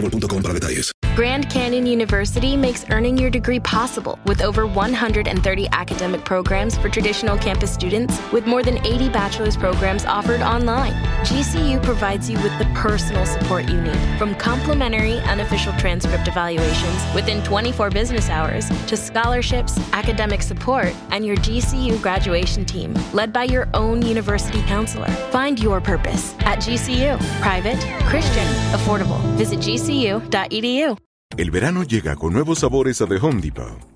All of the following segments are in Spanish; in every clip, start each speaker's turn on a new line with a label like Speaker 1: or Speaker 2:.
Speaker 1: para detalles.
Speaker 2: Grand Canyon University makes earning your degree possible with over 130 academic programs for traditional campus students, with more than 80 bachelor's programs offered online. GCU provides you with the personal support you need, from complimentary unofficial transcript evaluations within 24 business hours to scholarships, academic support, and your GCU graduation team, led by your own university counselor. Find your purpose at GCU. Private, Christian, affordable. Visit gcu.edu.
Speaker 3: El verano llega con nuevos sabores a The Home Depot.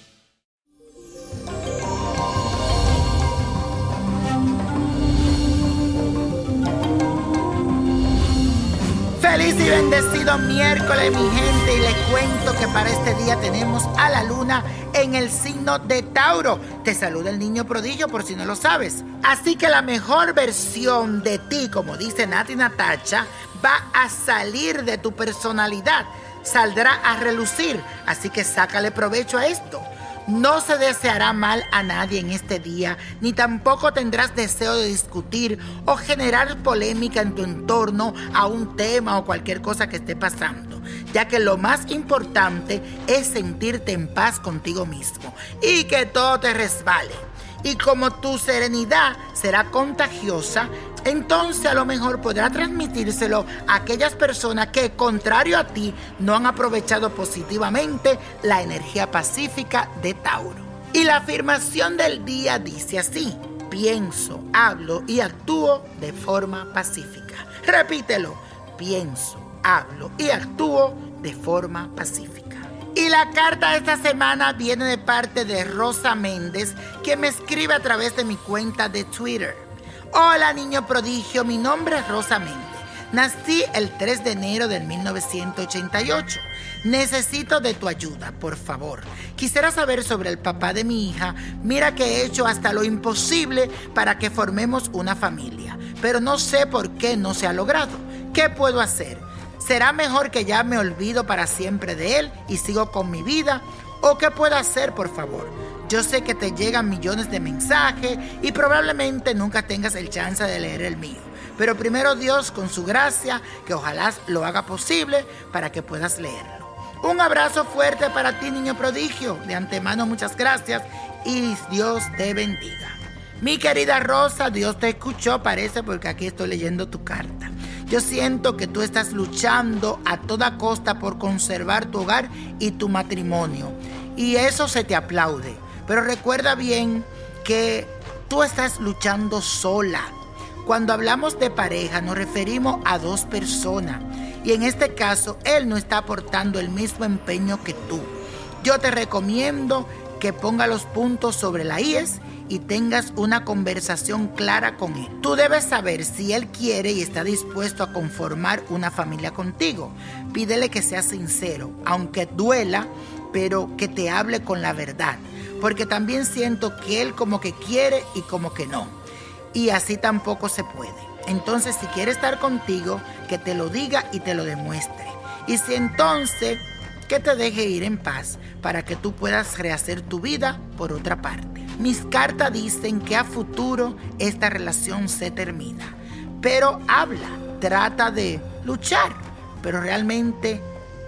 Speaker 4: Y bendecido miércoles, mi gente, y les cuento que para este día tenemos a la luna en el signo de Tauro. Te saluda el niño prodigio por si no lo sabes. Así que la mejor versión de ti, como dice Nati Natacha, va a salir de tu personalidad, saldrá a relucir. Así que sácale provecho a esto. No se deseará mal a nadie en este día, ni tampoco tendrás deseo de discutir o generar polémica en tu entorno a un tema o cualquier cosa que esté pasando, ya que lo más importante es sentirte en paz contigo mismo y que todo te resbale. Y como tu serenidad será contagiosa, entonces a lo mejor podrá transmitírselo a aquellas personas que, contrario a ti, no han aprovechado positivamente la energía pacífica de Tauro. Y la afirmación del día dice así, pienso, hablo y actúo de forma pacífica. Repítelo, pienso, hablo y actúo de forma pacífica. Y la carta de esta semana viene de parte de Rosa Méndez, que me escribe a través de mi cuenta de Twitter. Hola niño prodigio, mi nombre es Rosa Méndez. Nací el 3 de enero del 1988. Necesito de tu ayuda, por favor. Quisiera saber sobre el papá de mi hija. Mira que he hecho hasta lo imposible para que formemos una familia, pero no sé por qué no se ha logrado. ¿Qué puedo hacer? ¿Será mejor que ya me olvido para siempre de él y sigo con mi vida? ¿O qué puedo hacer, por favor? Yo sé que te llegan millones de mensajes y probablemente nunca tengas el chance de leer el mío. Pero primero Dios, con su gracia, que ojalá lo haga posible para que puedas leerlo. Un abrazo fuerte para ti, niño prodigio. De antemano, muchas gracias y Dios te bendiga. Mi querida Rosa, Dios te escuchó, parece, porque aquí estoy leyendo tu carta. Yo siento que tú estás luchando a toda costa por conservar tu hogar y tu matrimonio. Y eso se te aplaude. Pero recuerda bien que tú estás luchando sola. Cuando hablamos de pareja nos referimos a dos personas. Y en este caso, él no está aportando el mismo empeño que tú. Yo te recomiendo que ponga los puntos sobre la IES y tengas una conversación clara con él. Tú debes saber si él quiere y está dispuesto a conformar una familia contigo. Pídele que sea sincero, aunque duela, pero que te hable con la verdad. Porque también siento que él como que quiere y como que no. Y así tampoco se puede. Entonces, si quiere estar contigo, que te lo diga y te lo demuestre. Y si entonces que te deje ir en paz para que tú puedas rehacer tu vida por otra parte. Mis cartas dicen que a futuro esta relación se termina, pero habla, trata de luchar, pero realmente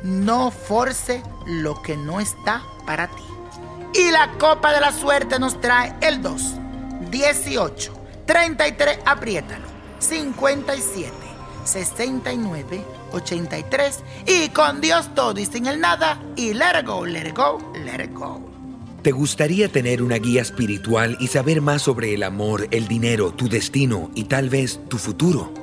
Speaker 4: no force lo que no está para ti. Y la copa de la suerte nos trae el 2, 18, 33, apriétalo, 57, 69, 83 y con Dios todo y sin el nada y let go, let go, let go.
Speaker 5: ¿Te gustaría tener una guía espiritual y saber más sobre el amor, el dinero, tu destino y tal vez tu futuro?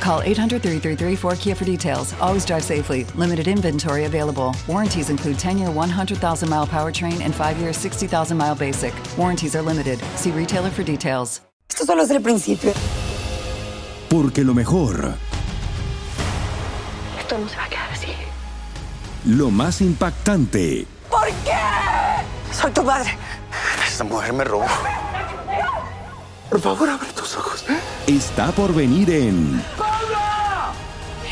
Speaker 6: Call 800 333 4KIA for details. Always drive safely. Limited inventory available. Warranties include 10 year 100,000 mile powertrain and 5 year 60,000 mile basic. Warranties are limited. See retailer for details.
Speaker 7: Esto solo es el principio.
Speaker 8: Porque lo mejor.
Speaker 7: Esto no se va a quedar así.
Speaker 8: Lo más impactante.
Speaker 7: ¿Por qué? Soy tu padre.
Speaker 9: Esta mujer me robó. Por favor, abre tus ojos.
Speaker 8: Está por venir en.